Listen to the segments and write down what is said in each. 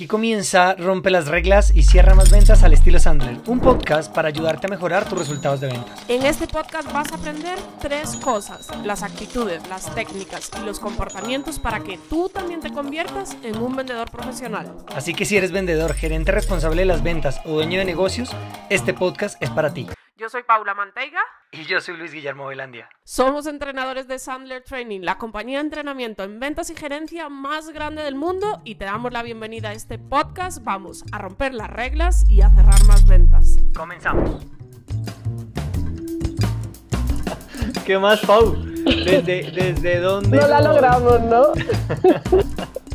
Aquí comienza Rompe las reglas y cierra más ventas al estilo Sandler, un podcast para ayudarte a mejorar tus resultados de ventas. En este podcast vas a aprender tres cosas, las actitudes, las técnicas y los comportamientos para que tú también te conviertas en un vendedor profesional. Así que si eres vendedor, gerente responsable de las ventas o dueño de negocios, este podcast es para ti. Yo soy Paula Manteiga. Y yo soy Luis Guillermo Velandia. Somos entrenadores de Sandler Training, la compañía de entrenamiento en ventas y gerencia más grande del mundo y te damos la bienvenida a este podcast. Vamos a romper las reglas y a cerrar más ventas. Comenzamos. ¿Qué más, Pau? ¿Desde, desde dónde? No la logramos, ¿no?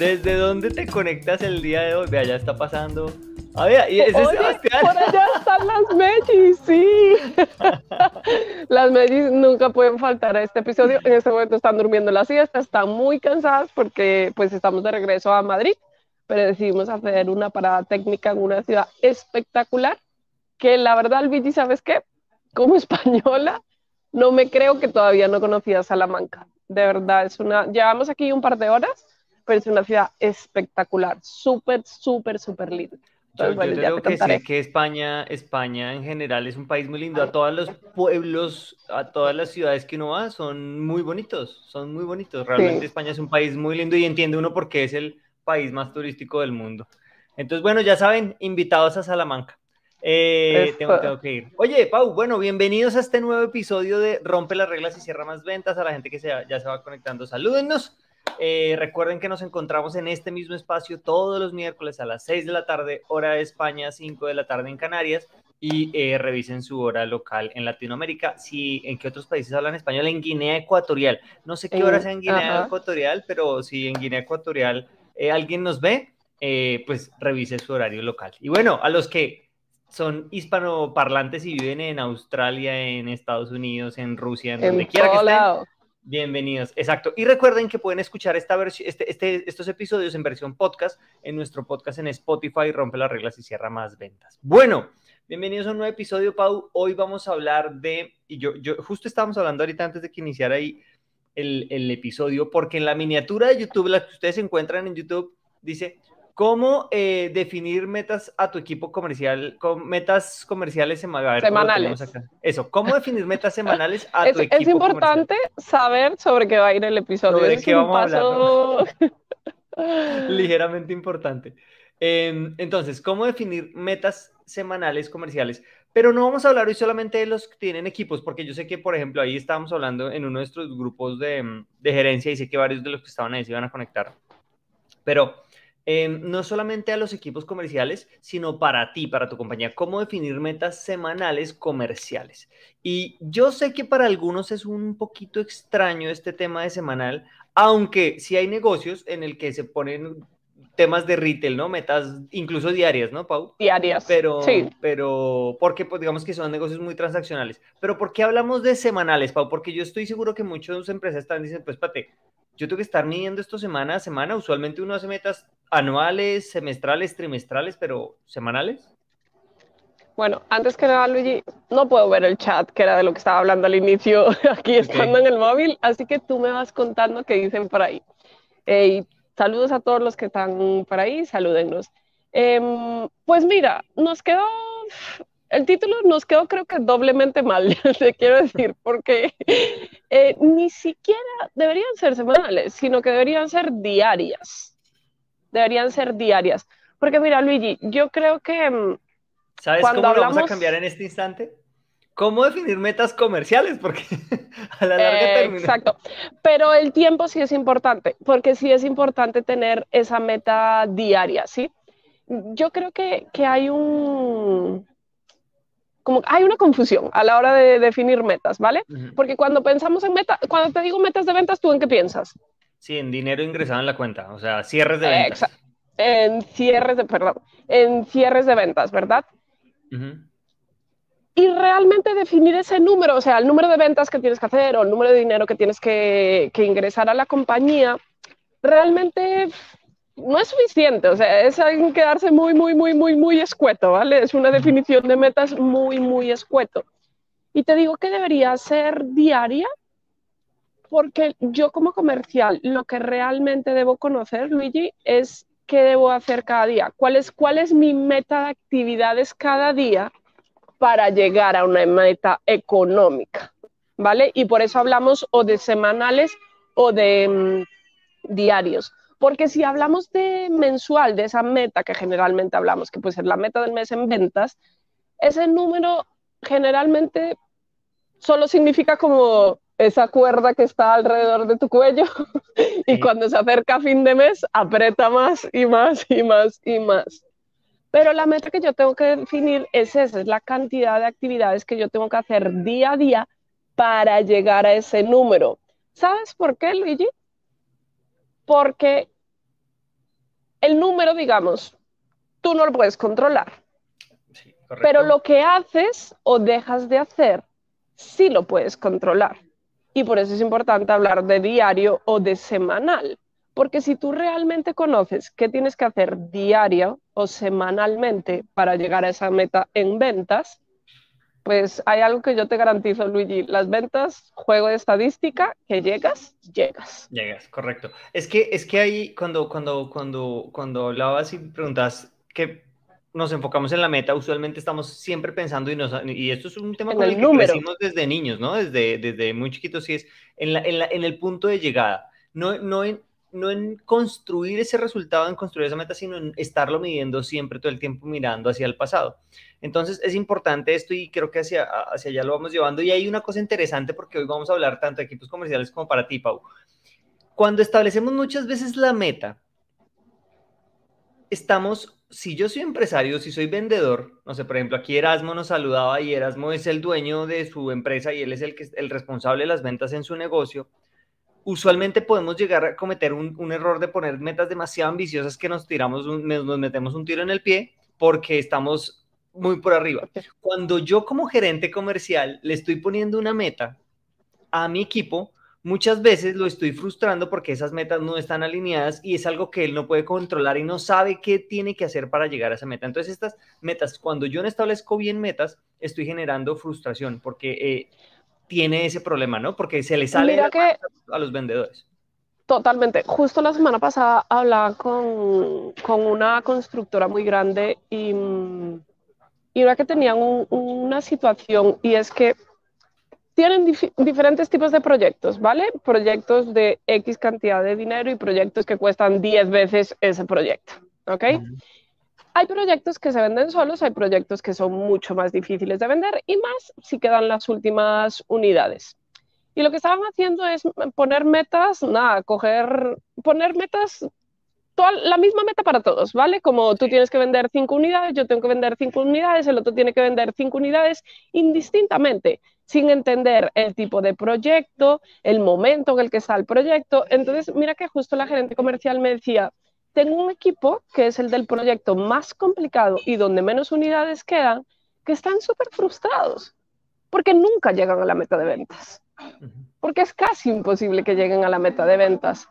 ¿Desde dónde te conectas el día de hoy? Vea, ya está pasando a ver, ¿y ese Oye, Sebastián? Por allá están las Megis, sí. las Megis nunca pueden faltar a este episodio. En este momento están durmiendo la siesta, están muy cansadas porque pues estamos de regreso a Madrid, pero decidimos hacer una parada técnica en una ciudad espectacular que la verdad, Luigi, ¿sabes qué? Como española, no me creo que todavía no conocía Salamanca. De verdad, es una... Llevamos aquí un par de horas, pero es una ciudad espectacular, súper, súper, súper linda. Yo, creo que sí, que España, España en general es un país muy lindo. A todos los pueblos, a todas las ciudades que uno va, son muy bonitos, son muy bonitos. Realmente España es un país muy lindo y entiende uno por qué es el país más turístico del mundo. Entonces, bueno, ya saben, invitados a Salamanca. Eh, tengo, tengo, que ir. Oye, Pau, bueno, bienvenidos a este nuevo episodio de Rompe las reglas y cierra más ventas. A la gente que se, ya se va conectando, salúdennos. Eh, recuerden que nos encontramos en este mismo espacio todos los miércoles a las 6 de la tarde, hora de España, 5 de la tarde en Canarias. Y eh, revisen su hora local en Latinoamérica. Si en qué otros países hablan español, en Guinea Ecuatorial. No sé qué hora sea en Guinea Ecuatorial, pero si en Guinea Ecuatorial eh, alguien nos ve, pues revise su horario local. Y bueno, a los que son hispanoparlantes y viven en Australia, en Estados Unidos, en Rusia, en, donde quiera que estén. Bienvenidos, exacto. Y recuerden que pueden escuchar esta versión, este, este, estos episodios en versión podcast en nuestro podcast en Spotify, Rompe las reglas y cierra más ventas. Bueno, bienvenidos a un nuevo episodio, Pau. Hoy vamos a hablar de, y yo, yo justo estábamos hablando ahorita antes de que iniciara ahí el, el episodio, porque en la miniatura de YouTube, la que ustedes encuentran en YouTube, dice ¿Cómo eh, definir metas a tu equipo comercial, con metas comerciales semanales? Eso, ¿cómo definir metas semanales a tu equipo Es importante saber sobre qué va a ir el episodio. Sobre qué vamos a hablar. Ligeramente importante. Em, entonces, ¿cómo definir metas semanales comerciales? Pero no vamos a hablar hoy solamente de los que tienen equipos, porque yo sé que, por ejemplo, ahí estábamos hablando en uno de nuestros grupos de, de gerencia y sé que varios de los que estaban ahí se iban a conectar. Pero Em, no solamente a los equipos comerciales, sino para ti, para tu compañía, cómo definir metas semanales comerciales. Y yo sé que para algunos es un poquito extraño este tema de semanal, aunque sí hay negocios en el que se ponen temas de retail, ¿no? Metas incluso diarias, ¿no, Pau? Diarias. Pero, sí. pero, porque pues, digamos que son negocios muy transaccionales. Pero ¿por qué hablamos de semanales, Pau? Porque yo estoy seguro que muchas empresas están diciendo, pues, pate, yo tengo que estar midiendo esto semana a semana. Usualmente uno hace metas anuales, semestrales, trimestrales, pero semanales. Bueno, antes que nada, Luigi, no puedo ver el chat, que era de lo que estaba hablando al inicio, aquí estando en el móvil, así que tú me vas contando qué dicen por ahí. saludos a todos los que están por ahí, salúdennos. Em, pues mira, nos quedó el título nos quedó creo que doblemente mal, te quiero decir, porque eh, ni siquiera deberían ser semanales, sino que deberían ser diarias. Deberían ser diarias. Porque mira, Luigi, yo creo que... Mm, ¿Sabes cómo lo vamos a cambiar en este instante? ¿Cómo definir metas comerciales? Porque a la larga eh, termina. Exacto. Pero el tiempo sí es importante, porque sí es importante tener esa meta diaria, ¿sí? Yo creo que, que hay un como hay una confusión a la hora de definir metas, ¿vale? Porque cuando pensamos en metas, cuando te digo metas de ventas, ¿tú en qué piensas? Sí, en dinero ingresado en la cuenta, o sea, cierres de ventas. Exacto. En cierres de, perdón, en cierres de ventas, ¿verdad? Y realmente definir ese número, o sea, el número de ventas que tienes que hacer o el número de dinero que tienes que, que ingresar a la compañía, realmente no es suficiente, o sea, es quedarse muy, muy, muy, muy, muy escueto, ¿vale? Es una definición de metas muy, muy escueto. Y te digo que debería ser diaria, porque yo como comercial, lo que realmente debo conocer, Luigi, es qué debo hacer cada día, cuál es, mi meta de actividades cada día para llegar a una meta económica, ¿vale? Y por eso hablamos o de semanales o de mm, diarios. Porque si hablamos de mensual, de esa meta que generalmente hablamos, que puede ser la meta del mes en ventas, ese número generalmente solo significa como esa cuerda que está alrededor de tu cuello y cuando se acerca a fin de mes aprieta más y más y más y más. Pero la meta que yo tengo que definir es esa, es la cantidad de actividades que yo tengo que hacer día a día para llegar a ese número. ¿Sabes por qué, Luigi? porque el número, digamos, tú no lo puedes controlar. pero lo que haces o dejas de hacer, sí lo puedes controlar. Y por eso es importante hablar de diario o de semanal. Porque si tú realmente conoces qué tienes que hacer diario o semanalmente para llegar a esa meta en ventas, pues hay algo que yo te garantizo, Luigi. Las ventas, juego de estadística, que llegas, llegas. Llegas, correcto. Es que, es que ahí, cuando, cuando, cuando, cuando hablabas y preguntas que nos enfocamos en la meta, usualmente estamos siempre pensando, y, nos, y esto es un tema con el, que crecimos desde niños, ¿no? Desde, desde muy chiquitos, sí es en, la, en, la, en el punto de llegada. No, no, en, no en construir ese resultado, en construir esa meta, sino en estarlo midiendo siempre todo el tiempo mirando hacia el pasado. Entonces es importante esto y creo que hacia, hacia allá lo vamos llevando. Y hay una cosa interesante porque hoy vamos a hablar tanto de equipos comerciales como para ti, Pau. Cuando establecemos muchas veces la meta, estamos, si yo soy empresario, si soy vendedor, no sé, por ejemplo, aquí Erasmo nos saludaba y Erasmo es el dueño de su empresa y él es el, que, el responsable de las ventas en su negocio usualmente podemos llegar a cometer un, error de poner metas demasiado ambiciosas que nos tiramos, nos metemos un tiro en el pie porque estamos muy por arriba. Cuando yo como gerente comercial le estoy poniendo una meta a mi equipo, muchas veces lo estoy frustrando porque esas metas no están alineadas y es algo que él no puede controlar y no sabe qué tiene que hacer para llegar a esa meta. Entonces estas metas, cuando yo no establezco bien metas, estoy generando frustración porque eh, tiene ese problema, ¿no? Porque se le sale a los vendedores. Totalmente. Justo la semana pasada hablaba con, con una constructora muy grande y, y era que tenían una situación y es que tienen diferentes tipos de proyectos, ¿vale? Proyectos de X cantidad de dinero y proyectos que cuestan 10 veces ese proyecto, ¿ok? Hay proyectos que se venden solos, hay proyectos que son mucho más difíciles de vender y más si quedan las últimas unidades. Y lo que estaban haciendo es poner metas, nada, coger, poner metas, toda, la misma meta para todos, ¿vale? Como tú tienes que vender cinco unidades, yo tengo que vender cinco unidades, el otro tiene que vender cinco unidades, indistintamente, sin entender el tipo de proyecto, el momento en el que está el proyecto. Entonces, mira que justo la gerente comercial me decía, tengo un equipo que es el del proyecto más complicado y donde menos unidades quedan, que están súper frustrados porque nunca llegan a la meta de ventas. Porque es casi imposible que lleguen a la meta de ventas.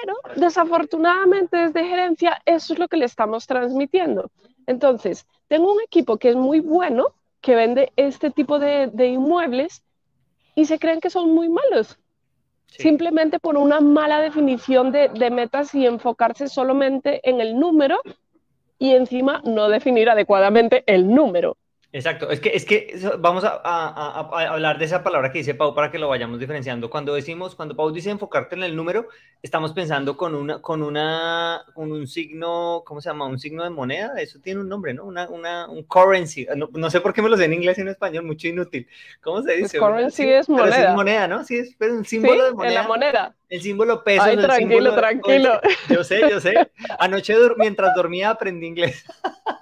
Pero desafortunadamente desde gerencia eso es lo que le estamos transmitiendo. Entonces, tengo un equipo que es muy bueno, que vende este tipo de, de inmuebles y se creen que son muy malos simplemente por una mala definición de, de, metas y enfocarse solamente en el número y encima no definir adecuadamente el número. Exacto, es que, es que vamos a, hablar de esa palabra que dice Pau para que lo vayamos diferenciando. Cuando decimos, cuando Pau dice enfocarte en el número, estamos pensando con una, con una, con un signo, ¿cómo se llama? Un signo de moneda, eso tiene un nombre, ¿no? Una, una, un currency, no, sé por qué me lo sé en inglés y en español, mucho inútil. ¿Cómo se dice? currency es moneda. es moneda, ¿no? Sí, es un símbolo de moneda. En la moneda. El símbolo peso. Ay, tranquilo, tranquilo. yo sé, yo sé. Anoche mientras dormía aprendí inglés.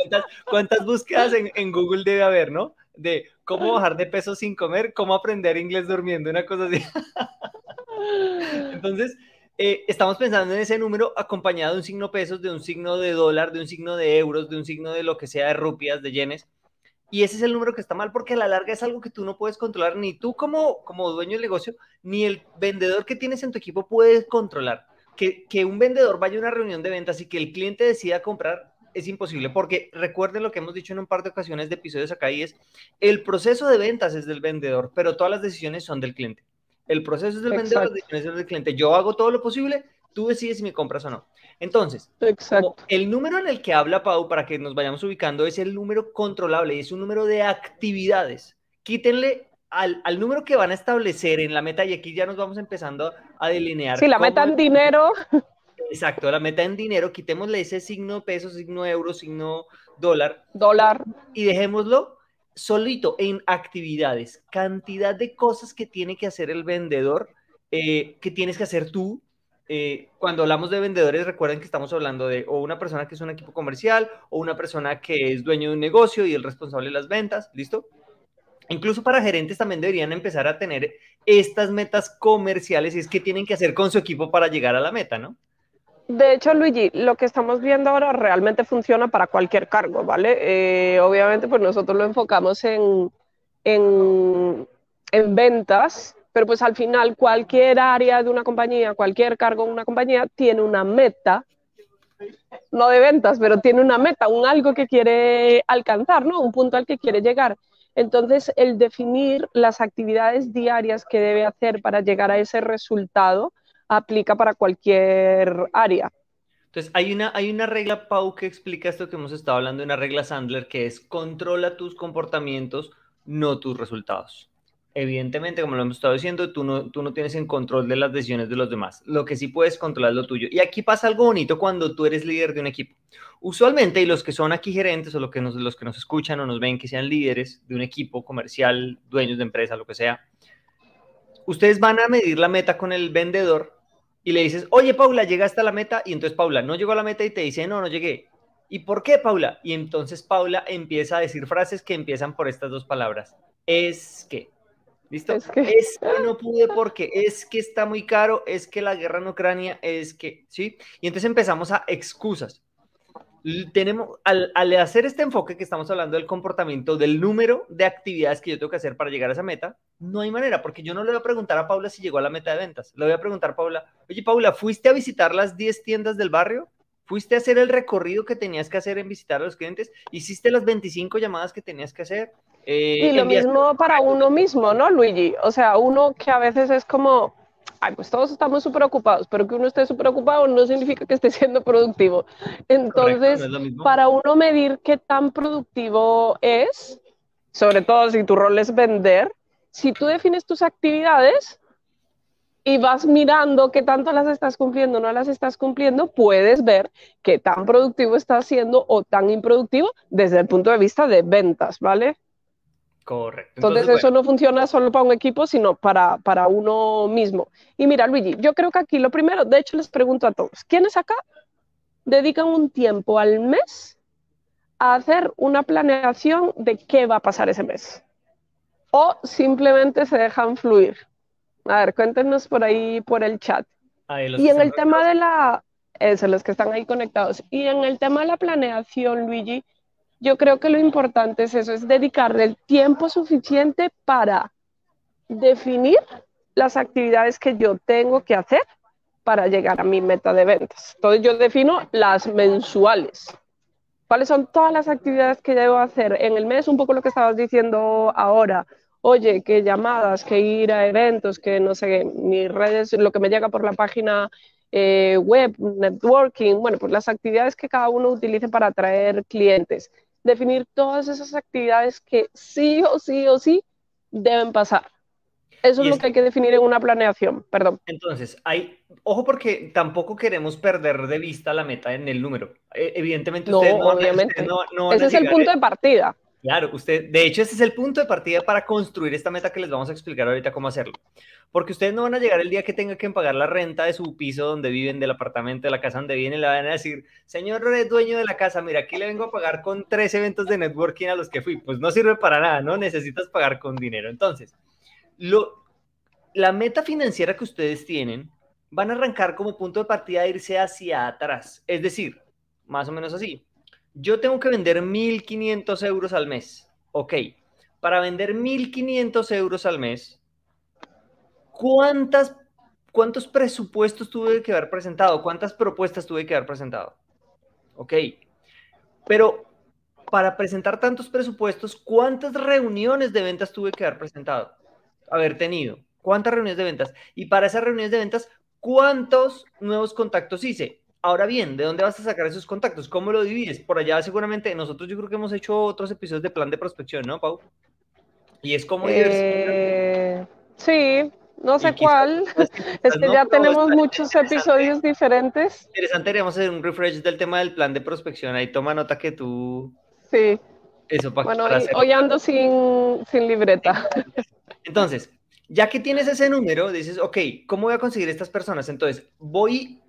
¿Cuántas, ¿Cuántas, búsquedas en, en, Google debe haber, no? De cómo bajar de peso sin comer, cómo aprender inglés durmiendo, una cosa así. Entonces, eh, estamos pensando en ese número acompañado de un signo pesos, de un signo de dólar, de un signo de euros, de un signo de lo que sea, de rupias, de yenes. Y ese es el número que está mal porque a la larga es algo que tú no puedes controlar, ni tú como, como dueño del negocio, ni el vendedor que tienes en tu equipo puede controlar. Que, que un vendedor vaya a una reunión de ventas y que el cliente decida comprar es imposible, porque recuerden lo que hemos dicho en un par de ocasiones de episodios acá y es, el proceso de ventas es del vendedor, pero todas las decisiones son del cliente. El proceso es del vendedor, las decisiones son del cliente. Yo hago todo lo posible Tú decides si me compras o no. Entonces, el número en el que habla Pau, para que nos vayamos ubicando, es el número controlable y es un número de actividades. Quítenle al, número que van a establecer en la meta, y aquí ya nos vamos empezando a delinear. Sí, la meta en dinero. Exacto, la meta en dinero, quitémosle ese signo peso, signo euro, signo dólar. Dólar. Y dejémoslo solito en actividades, cantidad de cosas que tiene que hacer el vendedor, eh, que tienes que hacer tú, eh, cuando hablamos de vendedores, recuerden que estamos hablando de o una persona que es un equipo comercial o una persona que es dueño de un negocio y el responsable de las ventas, ¿listo? Incluso para gerentes también deberían empezar a tener estas metas comerciales y es que tienen que hacer con su equipo para llegar a la meta, ¿no? De hecho, Luigi, lo que estamos viendo ahora realmente funciona para cualquier cargo, ¿vale? Eh, obviamente, pues nosotros lo enfocamos en, en, en ventas, pero pues al final cualquier área de una compañía, cualquier cargo en una compañía tiene una meta, no de ventas, pero tiene una meta, un algo que quiere alcanzar, ¿no? Un punto al que quiere llegar. Entonces, el definir las actividades diarias que debe hacer para llegar a ese resultado aplica para cualquier área. Entonces, hay una, hay una regla, Pau, que explica esto que hemos estado hablando, una regla Sandler, que es controla tus comportamientos, no tus resultados evidentemente, como lo hemos estado diciendo, tú no, tú no tienes en control de las decisiones de los demás. Lo que sí puedes controlar es lo tuyo. Y aquí pasa algo bonito cuando tú eres líder de un equipo. Usualmente, y los que son aquí gerentes o los que nos, los que nos escuchan o nos ven que sean líderes de un equipo comercial, dueños de empresa, lo que sea, ustedes van a medir la meta con el vendedor y le dices, oye, Paula, llegaste a la meta. Y entonces Paula no llegó a la meta y te dice, no, no llegué. ¿Y por qué, Paula? Y entonces Paula empieza a decir frases que empiezan por estas dos palabras. Es que. ¿Listo? Es que... no pude porque es que está muy caro, es que la guerra en Ucrania, es que, ¿sí? Y entonces empezamos a excusas. Tenemos, al, hacer este enfoque que estamos hablando del comportamiento, del número de actividades que yo tengo que hacer para llegar a esa meta, no hay manera, porque yo no le voy a preguntar a Paula si llegó a la meta de ventas. Le voy a preguntar a Paula, oye Paula, ¿fuiste a visitar las 10 tiendas del barrio? ¿Fuiste a hacer el recorrido que tenías que hacer en visitar a los clientes? ¿Hiciste las 25 llamadas que tenías que hacer? Eh, y lo mismo para uno mismo, ¿no, Luigi? O sea, uno que a veces es como, ay, pues todos estamos súper ocupados, pero que uno esté súper ocupado no significa que esté siendo productivo. Entonces, para uno medir qué tan productivo es, sobre todo si tu rol es vender, si tú defines tus actividades, y vas mirando qué tanto las estás cumpliendo o no las estás cumpliendo, puedes ver qué tan productivo estás siendo o tan improductivo desde el punto de vista de ventas, ¿vale? Correcto. Entonces, eso no funciona solo para un equipo, sino para, para uno mismo. Y mira, Luigi, yo creo que aquí lo primero, de hecho les pregunto a todos, ¿quiénes acá dedican un tiempo al mes a hacer una planeación de qué va a pasar ese mes? O simplemente se dejan fluir. A ver, cuéntenos por ahí, por el chat. y en el tema de la... Eso, los que están ahí conectados. Y en el tema de la planeación, Luigi, yo creo que lo importante es eso, es dedicarle el tiempo suficiente para definir las actividades que yo tengo que hacer para llegar a mi meta de ventas. Entonces yo defino las mensuales. ¿Cuáles son todas las actividades que debo hacer en el mes? Un poco lo que estabas diciendo ahora oye, qué llamadas, que ir a eventos, que no sé, mis redes, lo que me llega por la página eh, web, networking, bueno, pues las actividades que cada uno utilice para atraer clientes. Definir todas esas actividades que sí o sí o sí deben pasar. Eso es lo que hay que definir en una planeación, perdón. Entonces, hay, ojo porque tampoco queremos perder de vista la meta en el número. E, evidentemente, ustedes no, obviamente. Ese es el punto de partida. Claro, usted, de hecho, este es el punto de partida para construir esta meta que les vamos a explicar ahorita cómo hacerlo. Porque ustedes no van a llegar el día que tengan que pagar la renta de su piso donde viven, del apartamento, de la casa donde viven, y le van a decir, señor dueño de la casa, mira, aquí le vengo a pagar con tres eventos de networking a los que fui. Pues no sirve para nada, ¿no? Necesitas pagar con dinero. Entonces, la meta financiera que ustedes tienen van a arrancar como punto de partida a irse hacia atrás. Es decir, más o menos así yo tengo que vender 1.500 euros al mes. Ok, para vender 1.500 euros al mes, ¿cuántas, ¿cuántos presupuestos tuve que haber presentado? ¿Cuántas propuestas tuve que haber presentado? Ok, pero para presentar tantos presupuestos, ¿cuántas reuniones de ventas tuve que haber presentado? Haber tenido. ¿Cuántas reuniones de ventas? Y para esas reuniones de ventas, ¿cuántos nuevos contactos hice? Ahora bien, ¿de dónde vas a sacar esos contactos? ¿Cómo lo divides? Por allá seguramente nosotros yo creo que hemos hecho otros episodios de plan de prospección, ¿no, Pau? Y es como... Eh, sí, no sé cuál. Es que ya tenemos muchos episodios diferentes. Interesante, deberíamos hacer un refresh del tema del plan de prospección. Ahí toma nota que tú... Sí. Eso para, bueno, hoy, ando sin, sin libreta. Entonces, ya que tienes ese número, dices, ok, ¿cómo voy a conseguir estas personas? Entonces, voy,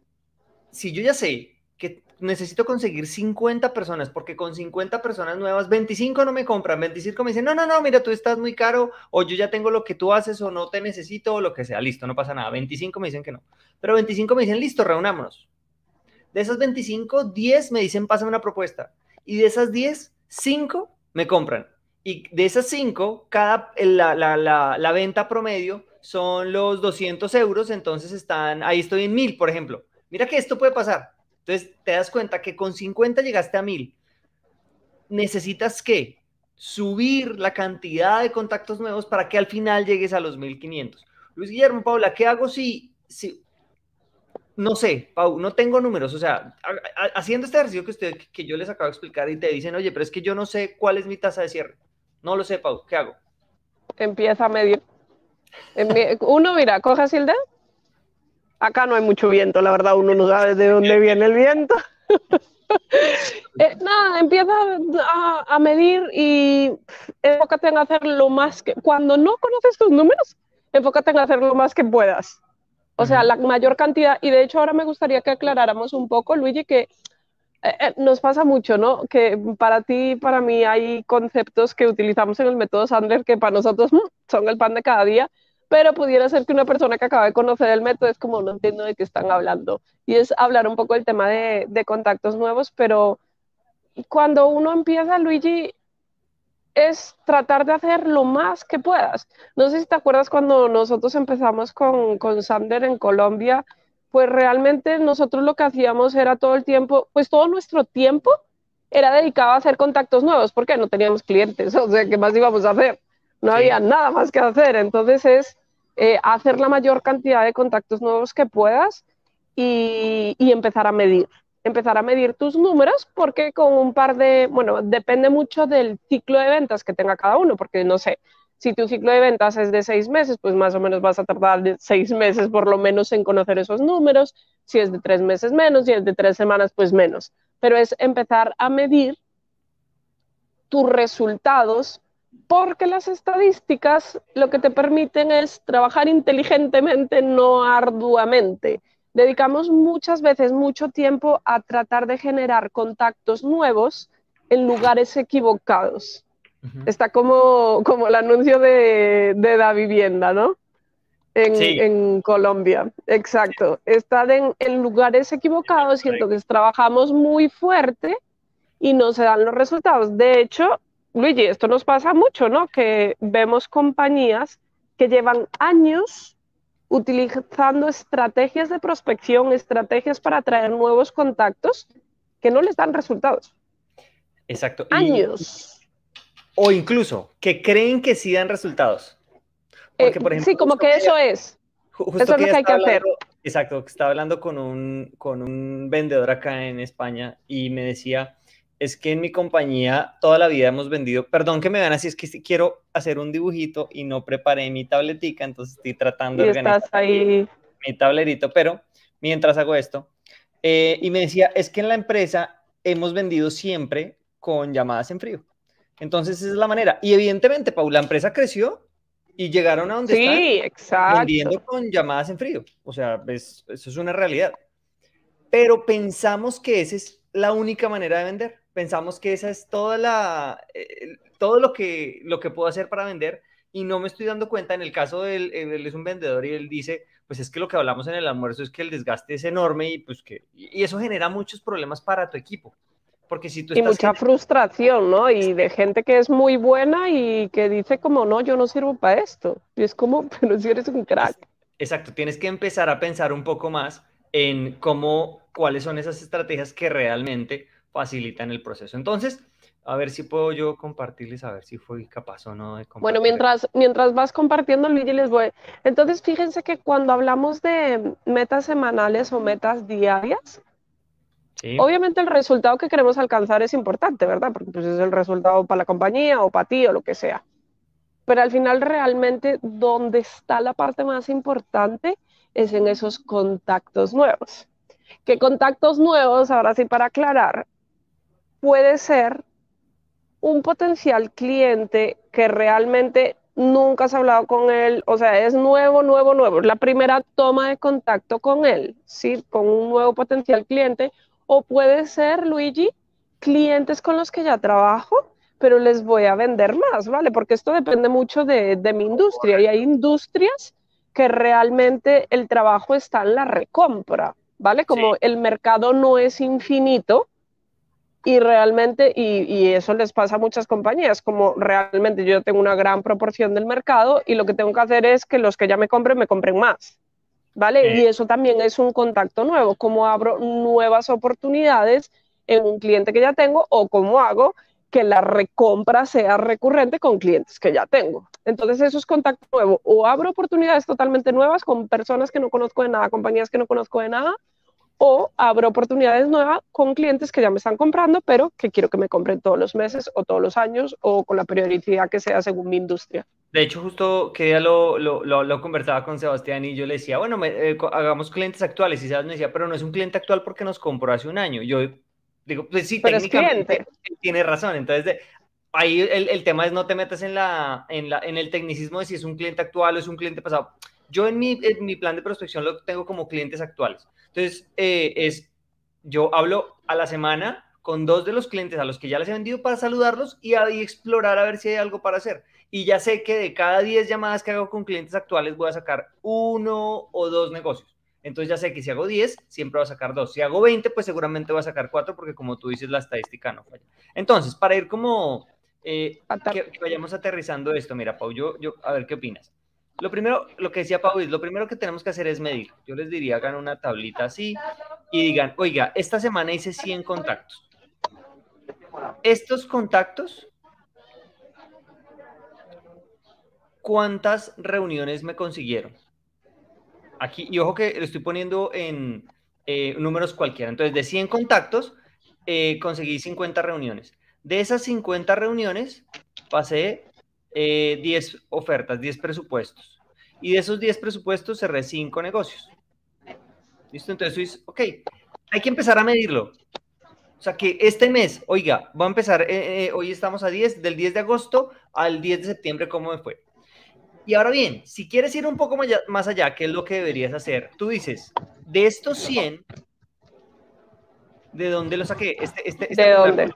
si yo ya sé que necesito conseguir 50 personas, porque con 50 personas nuevas, 25 no me compran, 25 me dicen, no, no, no, mira, tú estás muy caro, o yo ya tengo lo que tú haces, o no te necesito, o lo que sea, listo, no pasa nada. 25 me dicen que no. Pero 25 me dicen, listo, reunámonos. De esas 25, 10 me dicen, pásame una propuesta. Y de esas 10, 5 me compran. Y de esas 5, cada, la, la, la, la venta promedio son los 200 euros, entonces están, ahí estoy en 1000, por ejemplo. Mira que esto puede pasar entonces, te das cuenta que con 50 llegaste a 1000. Necesitas que subir la cantidad de contactos nuevos para que al final llegues a los 1500. Luis Guillermo, Paula, ¿qué hago si, si no sé, Pau, no tengo números, o sea, haciendo este ejercicio que, usted, que yo les acabo de explicar y te dicen, oye, pero es que yo no sé cuál es mi tasa de cierre. No lo sé, Pau, ¿qué hago? Empieza a medir. Uno, mira, coge el dedo Acá no hay mucho viento, la verdad, uno no sabe de dónde viene el viento. Eh, nada, empieza a, medir y enfócate en hacer lo más que. Cuando no conoces tus números, enfócate en hacer lo más que puedas. O sea, la mayor cantidad. Y de hecho, ahora me gustaría que aclaráramos un poco, Luigi, que eh, eh, nos pasa mucho, ¿no? Que para ti, para mí, hay conceptos que utilizamos en el método Sandler que para nosotros mm, son el pan de cada día pero pudiera ser que una persona que acaba de conocer el método es como no entiendo de qué están hablando. Y es hablar un poco del tema de, de contactos nuevos, pero cuando uno empieza, Luigi, es tratar de hacer lo más que puedas. No sé si te acuerdas cuando nosotros empezamos con, con Sander en Colombia, pues realmente nosotros lo que hacíamos era todo el tiempo, pues todo nuestro tiempo era dedicado a hacer contactos nuevos, porque no teníamos clientes, o sea, ¿qué más íbamos a hacer? No había nada más que hacer. Entonces es eh, hacer la mayor cantidad de contactos nuevos que puedas y, empezar a medir. Empezar a medir tus números porque con un par de, bueno, depende mucho del ciclo de ventas que tenga cada uno, porque no sé, si tu ciclo de ventas es de seis meses, pues más o menos vas a tardar seis meses por lo menos en conocer esos números. Si es de tres meses menos, si es de tres semanas, pues menos. Pero es empezar a medir tus resultados porque las estadísticas lo que te permiten es trabajar inteligentemente, no arduamente. Dedicamos muchas veces mucho tiempo a tratar de generar contactos nuevos en lugares equivocados. Está como, como el anuncio de, de la vivienda, ¿no? En, en Colombia, exacto. Están en, en lugares equivocados y entonces trabajamos muy fuerte y no se dan los resultados. De hecho, Luigi, esto nos pasa mucho, ¿no? Que vemos compañías que llevan años utilizando estrategias de prospección, estrategias para atraer nuevos contactos que no les dan resultados. Exacto. Años. o incluso que creen que sí dan resultados. Porque, por ejemplo, sí, como que eso es. eso es lo que hay que hacer. Exacto, estaba hablando con un, con un vendedor acá en España y me decía, es que en mi compañía toda la vida hemos vendido, perdón que me vean así, es que quiero hacer un dibujito y no preparé mi tabletica, entonces estoy tratando de organizar ahí. mi tablerito, pero mientras hago esto, eh, y me decía, es que en la empresa hemos vendido siempre con llamadas en frío. Entonces esa es la manera. Y evidentemente, Paula, la empresa creció y llegaron a donde sí, exacto. vendiendo con llamadas en frío. O sea, eso es una realidad. Pero pensamos que esa es la única manera de vender pensamos que esa es toda la, eh, todo lo que, lo que puedo hacer para vender y no me estoy dando cuenta, en el caso de él, él es un vendedor y él dice, pues es que lo que hablamos en el almuerzo es que el desgaste es enorme y pues que, y eso genera muchos problemas para tu equipo. Porque si tú y mucha frustración, ¿no? Y de gente que es muy buena y que dice como, no, yo no sirvo para esto. Y es como, pero si eres un crack. Exacto, tienes que empezar a pensar un poco más en cómo, cuáles son esas estrategias que realmente facilitan el proceso. Entonces, A ver si puedo yo compartirles, a ver si fui capaz o no de compartir. Bueno, mientras, mientras vas compartiendo, Luigi, les voy. Entonces, fíjense que cuando hablamos de metas semanales o metas diarias, obviamente el resultado que queremos alcanzar es importante, ¿verdad? Porque pues, es el resultado para la compañía o para ti o lo que sea. Pero al final, realmente, donde está la parte más importante es en esos contactos nuevos. ¿Qué contactos nuevos, ahora sí para aclarar, puede ser un potencial cliente que realmente nunca has hablado con él, o sea, es nuevo, nuevo, nuevo, la primera toma de contacto con él, ¿sí? Con un nuevo potencial cliente, o puede ser, Luigi, clientes con los que ya trabajo, pero les voy a vender más, ¿vale? Porque esto depende mucho de, de mi industria y hay industrias que realmente el trabajo está en la recompra, ¿vale? Como el mercado no es infinito, y realmente, y, eso les pasa a muchas compañías, como realmente yo tengo una gran proporción del mercado y lo que tengo que hacer es que los que ya me compren, me compren más. ¿Vale? Y eso también es un contacto nuevo, cómo abro nuevas oportunidades en un cliente que ya tengo o cómo hago que la recompra sea recurrente con clientes que ya tengo. Entonces eso es contacto nuevo. O abro oportunidades totalmente nuevas con personas que no conozco de nada, compañías que no conozco de nada, o abro oportunidades nuevas con clientes que ya me están comprando, pero que quiero que me compren todos los meses o todos los años o con la periodicidad que sea según mi industria. De hecho, justo que ya lo, lo, lo, conversaba con Sebastián y yo le decía, bueno, eh, hagamos clientes actuales. Y Sebastián me decía, pero no es un cliente actual porque nos compró hace un año. Yo digo, pues sí, pero técnicamente tiene razón. Entonces, ahí el, el, tema es no te metas en, la, en, la, en el tecnicismo de si es un cliente actual o es un cliente pasado. Yo en mi, en mi plan de prospección lo tengo como clientes actuales. Entonces, eh, es, yo hablo a la semana con dos de los clientes a los que ya les he vendido para saludarlos y ahí explorar a ver si hay algo para hacer. Y ya sé que de cada 10 llamadas que hago con clientes actuales voy a sacar uno o dos negocios. Entonces ya sé que si hago 10, siempre voy a sacar dos. Si hago 20, pues seguramente voy a sacar cuatro porque como tú dices, la estadística no falla. Entonces, para ir como eh, que, vayamos aterrizando esto, mira, Pau, yo, yo, a ver qué opinas. Lo primero, lo que decía Pau, lo primero que tenemos que hacer es medir. Yo les diría, hagan una tablita así y digan, oiga, esta semana hice 100 contactos. Estos contactos, ¿cuántas reuniones me consiguieron? Aquí, y ojo que lo estoy poniendo en eh, números cualquiera. Entonces, de 100 contactos, eh, conseguí 50 reuniones. De esas 50 reuniones, pasé 10 eh, ofertas, 10 presupuestos. Y de esos 10 presupuestos cerré 5 negocios. ¿Listo? Entonces, ok, hay que empezar a medirlo. O sea, que este mes, oiga, voy a empezar, eh, eh, hoy estamos a 10, del 10 de agosto al 10 de septiembre, ¿cómo me fue? Y ahora bien, si quieres ir un poco más allá, más allá ¿qué es lo que deberías hacer? Tú dices, de estos 100, ¿de dónde lo saqué? Este, este, este ¿De dónde?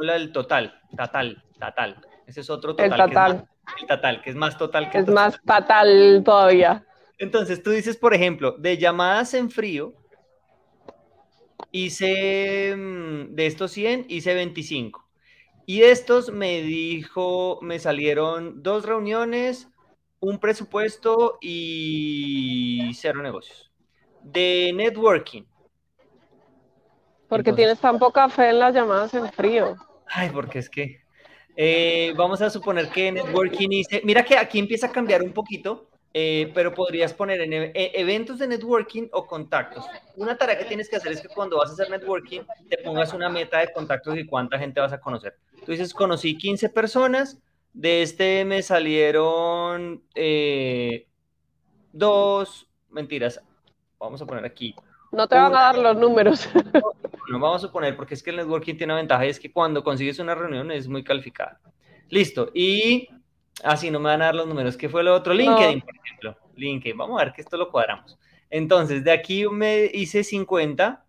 El total, total, total. Ese es otro total. El total. Que es más, el total, que es más total que Es más fatal todavía. Entonces, tú dices, por ejemplo, de llamadas en frío, hice, mm, de estos 100, hice 25. Y de estos me dijo, me salieron dos reuniones, un presupuesto y cero negocios. De networking. Porque tienes tan poca fe en las llamadas en frío. Ay, porque es que eh, vamos a suponer que networking hice. Mira que aquí empieza a cambiar un poquito, eh, pero podrías poner en e, e, eventos de networking o contactos. Una tarea que tienes que hacer es que cuando vas a hacer networking te pongas una meta de contactos y cuánta gente vas a conocer. Tú dices, conocí 15 personas, de este me salieron eh, dos, mentiras, vamos a poner aquí. No te van a dar los números. no vamos a suponer, porque es que el networking tiene una ventaja, es que cuando consigues una reunión es muy calificada. Listo, y así no me van a dar los números. ¿Qué fue lo otro? LinkedIn, por ejemplo. LinkedIn, vamos a ver que esto lo cuadramos. Entonces, de aquí me hice 50,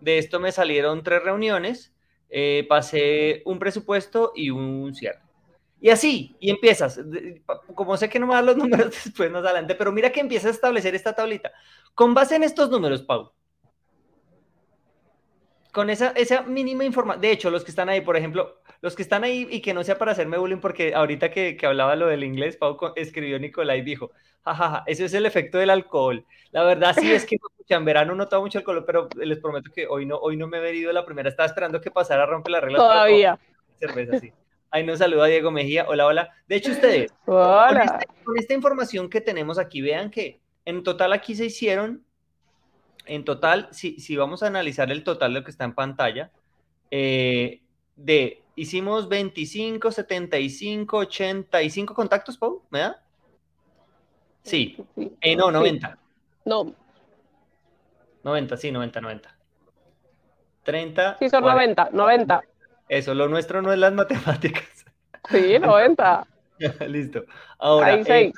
de esto me salieron tres reuniones, eh, pasé un presupuesto y un cierre. Y así, y empiezas, como sé que no me dan los números después más adelante, pero mira que empiezas a establecer esta tablita. Con base en estos números, Pau, con esa, esa mínima información, de hecho, los que están ahí, por ejemplo, los que están ahí y que no sea para hacerme bullying, porque ahorita que, que hablaba lo del inglés, Pau escribió Nicolai y dijo, jajaja, ese es el efecto del alcohol. La verdad sí es que en verano no tomo mucho alcohol, pero les prometo que hoy no, hoy no me he venido la primera, estaba esperando que pasara a romper las reglas. Todavía. cerveza, sí. Ahí nos saluda Diego Mejía. Hola, hola. De hecho, ustedes, hola. Con, esta, información que tenemos aquí, vean que en total aquí se hicieron, en total, si, si vamos a analizar el total de lo que está en pantalla, eh, de, hicimos 25, 75, 85 contactos, Pau, ¿me da? Sí, eh, no, 90. No. 90, sí, 90, 90. 30. Sí, son 90, 90. Eso, lo nuestro no es las matemáticas. Sí, 90. Listo. Ahora, eh,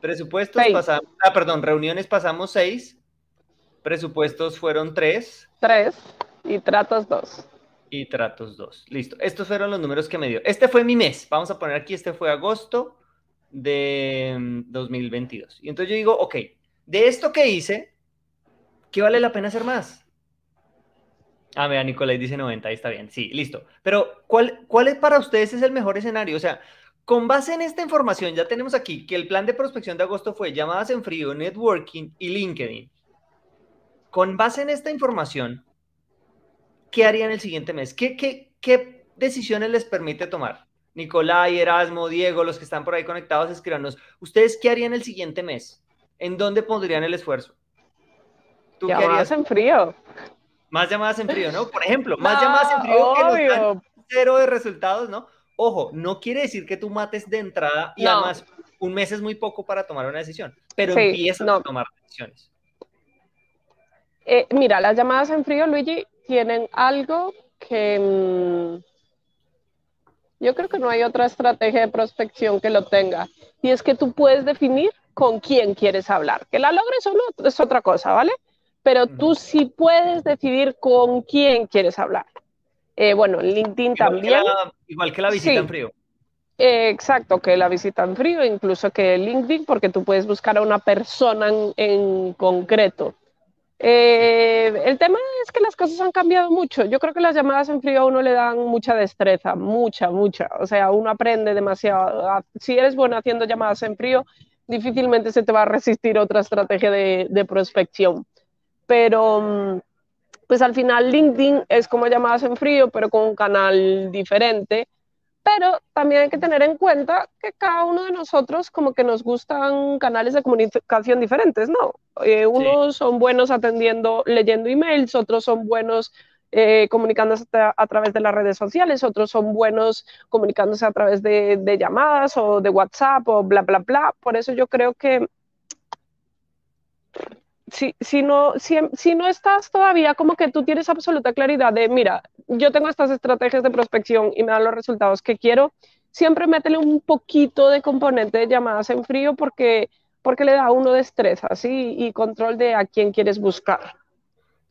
presupuestos pasamos, ah, perdón, reuniones pasamos 6. Presupuestos fueron 3. 3 y tratos 2. Y tratos 2. Listo. Estos fueron los números que me dio. Este fue mi mes. Vamos a poner aquí, este fue agosto de 2022. Mm, y entonces yo digo, ok, de esto que hice, ¿qué vale la pena hacer más? Ah, mira, Nicolás dice 90, ahí está bien, sí, listo. Pero, ¿cuál, ¿cuál es para ustedes es el mejor escenario? O sea, con base en esta información, ya tenemos aquí que el plan de prospección de agosto fue llamadas en frío, networking y LinkedIn. Con base en esta información, ¿qué harían el siguiente mes? ¿Qué, qué, qué decisiones les permite tomar? Nicolai, Erasmo, Diego, los que están por ahí conectados, escríbanos. ¿Ustedes qué harían el siguiente mes? ¿En dónde pondrían el esfuerzo? ¿Tú llamadas en frío. Más llamadas en frío, ¿no? Por ejemplo, más llamadas en frío que nos cero de resultados, ¿no? Ojo, no quiere decir que tú mates de entrada y además un mes es muy poco para tomar una decisión, pero empiezas a tomar decisiones. Eh, mira, las llamadas en frío, Luigi, tienen algo que mm, yo creo que no hay otra estrategia de prospección que lo tenga. Y es que tú puedes definir con quién quieres hablar. Que la logres o no es otra cosa, ¿vale? pero tú sí puedes decidir con quién quieres hablar. Eh, bueno, LinkedIn también. igual que la visita en frío. exacto, que la visita en frío, incluso que LinkedIn, porque tú puedes buscar a una persona en, concreto. Eh, el tema es que las cosas han cambiado mucho. Yo creo que las llamadas en frío a uno le dan mucha destreza, mucha, mucha. O sea, uno aprende demasiado. Si eres bueno haciendo llamadas en frío, difícilmente se te va a resistir otra estrategia de, de prospección pero mm, pues al final LinkedIn es como llamadas en frío, pero con un canal diferente. Pero también hay que tener en cuenta que cada uno de nosotros como que nos gustan canales de comunicación diferentes, ¿no? Eh, unos son buenos atendiendo, leyendo emails, otros son buenos eh, comunicándose a, través de las redes sociales, otros son buenos comunicándose a través de, de llamadas o de WhatsApp o bla, bla, bla. Por eso yo creo que si, si, no, si, no estás todavía como que tú tienes absoluta claridad de, mira, yo tengo estas estrategias de prospección y me dan los resultados que quiero, siempre métele un poquito de componente de llamadas en frío porque, porque le da a uno destreza ¿sí? y control de a quién quieres buscar.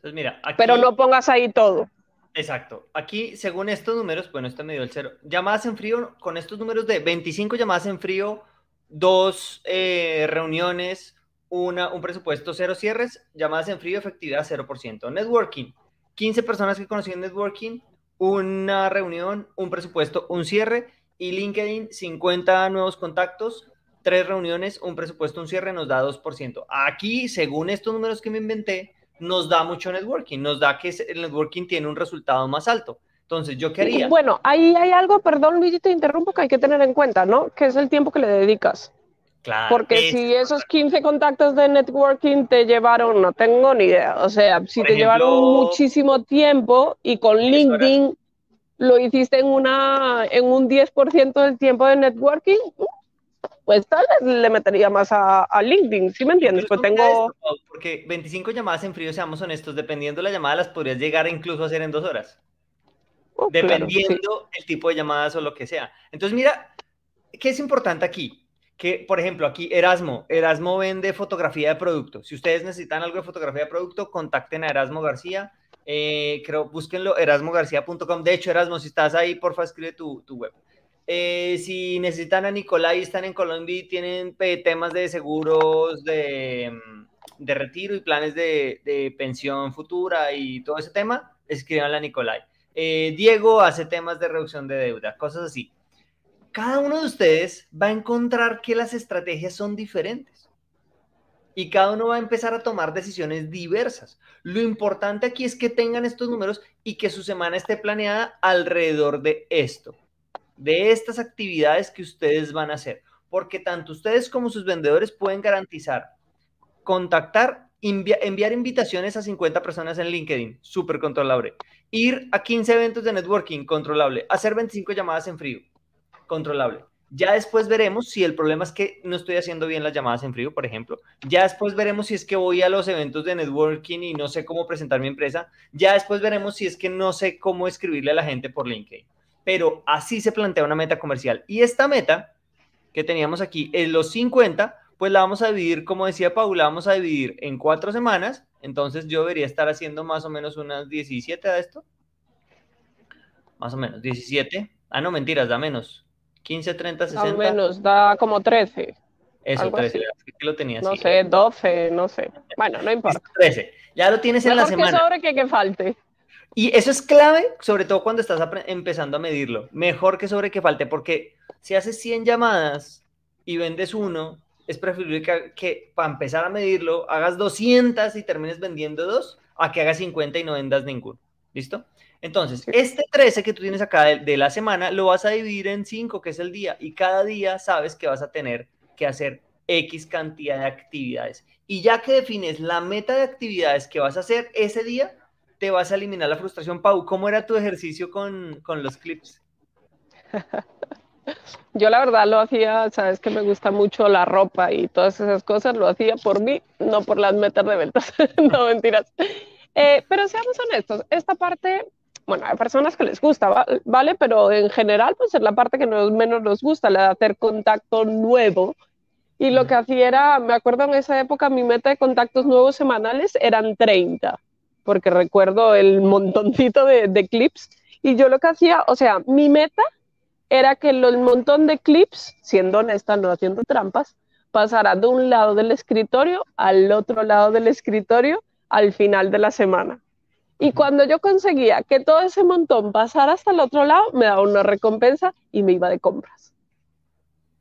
Mira, Pero no pongas ahí todo. Exacto. Aquí, según estos números, bueno, este me dio el cero. Llamadas en frío, con estos números de 25 llamadas en frío, dos eh, reuniones, una, un presupuesto cero cierres, llamadas en frío, efectividad 0%. Networking, 15 personas que conocían networking, una reunión, un presupuesto, un cierre. Y LinkedIn, 50 nuevos contactos, tres reuniones, un presupuesto, un cierre, nos da 2%. Aquí, según estos números que me inventé, nos da mucho networking, nos da que el networking tiene un resultado más alto. Entonces, ¿yo quería Bueno, ahí hay algo, perdón Luigi, te interrumpo, que hay que tener en cuenta, ¿no? Que es el tiempo que le dedicas. Porque si esos 15 contactos de networking te llevaron, no tengo ni idea, o sea, si te llevaron muchísimo tiempo y con LinkedIn lo hiciste en, una, en un 10% del tiempo de networking, pues tal vez le metería más a, LinkedIn, ¿sí me entiendes? Pues tengo... porque 25 llamadas en frío, seamos honestos, dependiendo de la llamada, las podrías llegar incluso a hacer en dos horas. Oh, dependiendo el tipo de llamadas o lo que sea. Entonces, mira, ¿qué es importante aquí? Que, por ejemplo, aquí Erasmo, Erasmo vende fotografía de producto. Si ustedes necesitan algo de fotografía de producto, contacten a Erasmo García. Eh, creo, búsquenlo, erasmogarcía.com. De hecho, Erasmo, si estás ahí, porfa, escribe tu, tu web. Eh, si necesitan a Nicolai, están en Colombia y tienen temas de seguros de, mm, de retiro y planes de, de, pensión futura y todo ese tema, escríbanle a Nicolai. Eh, Diego hace temas de reducción de deuda, cosas así cada uno de ustedes va a encontrar que las estrategias son diferentes. y cada uno va a empezar a tomar decisiones diversas. Lo importante aquí es que tengan estos números y que su semana esté planeada alrededor de esto, de estas actividades que ustedes van a hacer, porque tanto ustedes como sus vendedores pueden garantizar contactar, enviar invitaciones a 50 personas en LinkedIn, súper controlable. Ir a 15 eventos de networking, controlable. Hacer 25 llamadas en frío, controlable. Ya después veremos si el problema es que no estoy haciendo bien las llamadas en frío, por ejemplo. Ya después veremos si es que voy a los eventos de networking y no sé cómo presentar mi empresa. Ya después veremos si es que no sé cómo escribirle a la gente por LinkedIn. Pero así se plantea una meta comercial. Y esta meta que teníamos aquí en los 50, pues la vamos a dividir, como decía Paula, vamos a dividir en cuatro semanas. Entonces yo debería estar haciendo más o menos unas 17 de esto. Más o menos, 17. Ah, no, mentiras, da menos. 15, 30, 60. Al menos, da como 13. Eso, 13, que lo tenía No sé, 12, no sé. Bueno, no importa. 13. Ya lo tienes en la semana. que sobre que que falte. Y eso es clave, sobre todo cuando estás empezando a medirlo. Mejor que sobre que falte, porque si haces 100 llamadas y vendes uno, es preferible que, que, para empezar a medirlo hagas 200 y termines vendiendo dos, a que hagas 50 y no vendas ninguno. ¿Listo? Entonces, este 13 que tú tienes acá de, la semana lo vas a dividir en 5, que es el día, y cada día sabes que vas a tener que hacer X cantidad de actividades. Y ya que defines la meta de actividades que vas a hacer ese día, te vas a eliminar la frustración. Pau, ¿cómo era tu ejercicio con, con los clips? Yo la verdad lo hacía, sabes que me gusta mucho la ropa y todas esas cosas, lo hacía por mí, no por las metas de ventas, no mentiras. Eh, pero seamos honestos, esta parte bueno, hay personas que les gusta, ¿vale? Pero en general, pues es la parte que nos, menos nos gusta, la de hacer contacto nuevo. Y lo que hacía era, me acuerdo en esa época, mi meta de contactos nuevos semanales eran 30, porque recuerdo el montoncito de, de clips. Y yo lo que hacía, o sea, mi meta era que el montón de clips, siendo honesta, no haciendo trampas, pasara de un lado del escritorio al otro lado del escritorio al final de la semana. Y cuando yo conseguía que todo ese montón pasara hasta el otro lado, me daba una recompensa y me iba de compras.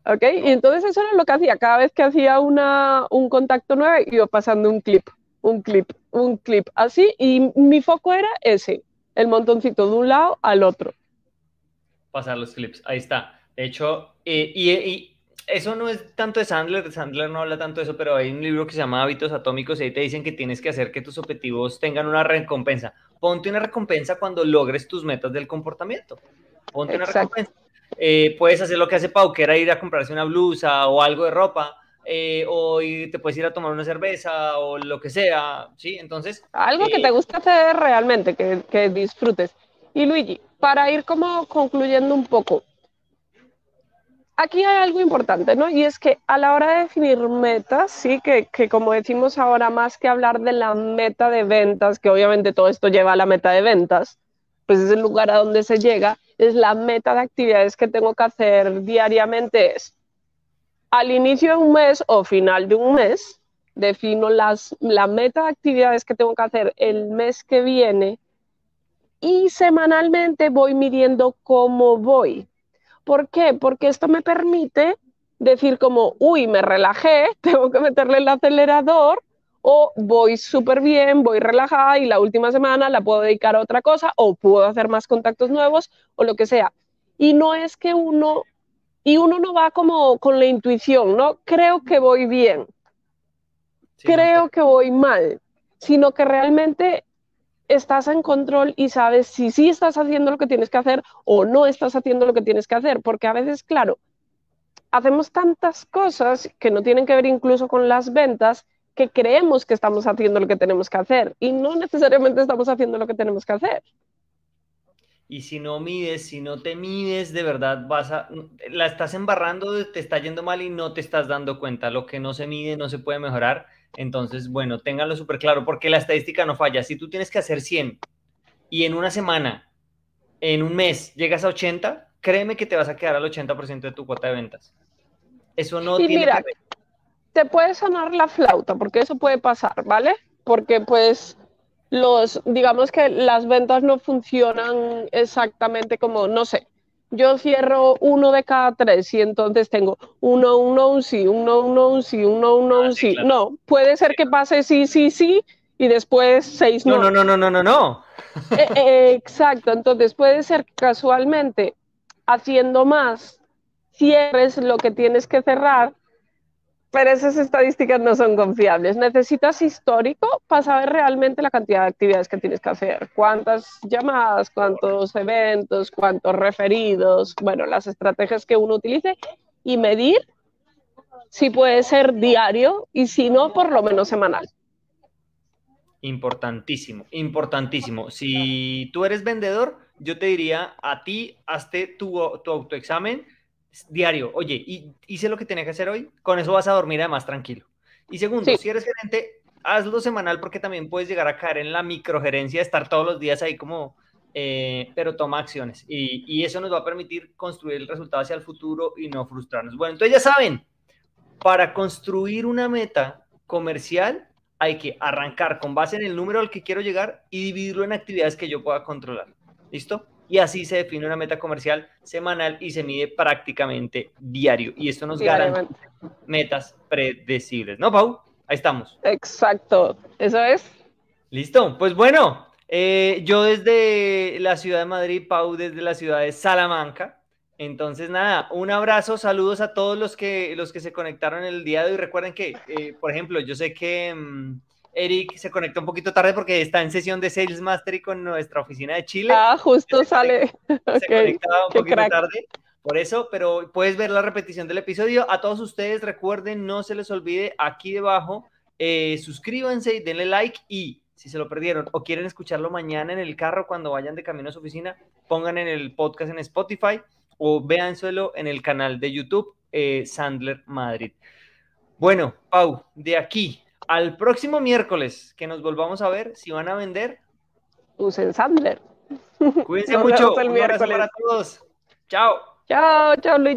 ¿Ok? Y entonces eso era lo que hacía. Cada vez que hacía una, un contacto nuevo, iba pasando un clip, un clip, un clip, así. Y mi foco era ese, el montoncito de un lado al otro. Pasar los clips, ahí está. De hecho, eh, y eso no es tanto de Sandler, Sandler no habla tanto de eso, pero hay un libro que se llama Hábitos Atómicos y ahí te dicen que tienes que hacer que tus objetivos tengan una recompensa. Ponte una recompensa cuando logres tus metas del comportamiento. Ponte una recompensa. Eh, puedes hacer lo que hace Pau, que era ir a comprarse una blusa o algo de ropa, eh, o te puedes ir a tomar una cerveza o lo que sea, ¿sí? Entonces... Algo que te eh, gusta hacer realmente, que, que disfrutes. Y Luigi, para ir como concluyendo un poco, aquí hay algo importante, ¿no? Y es que a la hora de definir metas, sí, que, como decimos ahora, más que hablar de la meta de ventas, que obviamente todo esto lleva a la meta de ventas, pues es el lugar a donde se llega, es la meta de actividades que tengo que hacer diariamente, es al inicio de un mes o final de un mes, defino las, la meta de actividades que tengo que hacer el mes que viene y semanalmente voy midiendo cómo voy. ¿Por qué? Porque esto me permite decir como, uy, me relajé, tengo que meterle el acelerador, o voy súper bien, voy relajada y la última semana la puedo dedicar a otra cosa, o puedo hacer más contactos nuevos, o lo que sea. Y no es que uno, y uno no va como con la intuición, ¿no? Creo que voy bien, creo que voy mal, sino que realmente estás en control y sabes si sí estás haciendo lo que tienes que hacer o no estás haciendo lo que tienes que hacer, porque a veces, claro, hacemos tantas cosas que no tienen que ver incluso con las ventas que creemos que estamos haciendo lo que tenemos que hacer y no necesariamente estamos haciendo lo que tenemos que hacer. Y si no mides, si no te mides, de verdad vas a, la estás embarrando, te está yendo mal y no te estás dando cuenta. Lo que no se mide no se puede mejorar entonces, bueno, ténganlo súper claro porque la estadística no falla. Si tú tienes que hacer 100 y en una semana, en un mes, llegas a 80, créeme que te vas a quedar al 80% de tu cuota de ventas. Eso no tiene mira, Te puede sonar la flauta porque eso puede pasar, ¿vale? Porque pues los, digamos que las ventas no funcionan exactamente como, no sé, yo cierro uno de cada tres y entonces tengo uno, uno, un sí, uno, uno, un sí, uno, uno, un sí. No, puede ser que pase sí, sí, sí y después seis no. No, no, no, no, no, no. Eh, eh, exacto, entonces puede ser que casualmente haciendo más cierres lo que tienes que cerrar pero esas estadísticas no son confiables. Necesitas histórico para saber realmente la cantidad de actividades que tienes que hacer, cuántas llamadas, cuántos eventos, cuántos referidos, bueno, las estrategias que uno utilice y medir si puede ser diario y si no, por lo menos semanal. Importantísimo, importantísimo. Si tú eres vendedor, yo te diría a ti, hazte tu, tu autoexamen diario, oye, y hice lo que tenía que hacer hoy, con eso vas a dormir además tranquilo. Y segundo, si eres gerente, hazlo semanal porque también puedes llegar a caer en la microgerencia, estar todos los días ahí como, eh, pero toma acciones. Y, y, eso nos va a permitir construir el resultado hacia el futuro y no frustrarnos. Bueno, entonces ya saben, para construir una meta comercial hay que arrancar con base en el número al que quiero llegar y dividirlo en actividades que yo pueda controlar. ¿Listo? Y así se define una meta comercial semanal y se mide prácticamente diario. Y esto nos garantiza metas predecibles, ¿no, Pau? Ahí estamos. Exacto, eso es. Listo, pues bueno, eh, yo desde la ciudad de Madrid, Pau desde la ciudad de Salamanca. Entonces, nada, un abrazo, saludos a todos los que, los que se conectaron el día de hoy. Recuerden que, eh, por ejemplo, yo sé que... Mm, Eric se conectó un poquito tarde porque está en sesión de Sales Mastery con nuestra oficina de Chile. Ah, justo sale. Se conectaba un poquito tarde. Por eso, pero puedes ver la repetición del episodio. A todos ustedes, recuerden, no se les olvide aquí debajo, eh, suscríbanse y denle like y si se lo perdieron o quieren escucharlo mañana en el carro cuando vayan de camino a su oficina, pongan en el podcast en Spotify o véanselo en el canal de YouTube eh, Sandler Madrid. Bueno, Pau, de aquí al próximo miércoles que nos volvamos a ver, si van a vender, usen Sandler. Cuídense mucho. Un abrazo para todos. Chao. Chao, chao, Luis.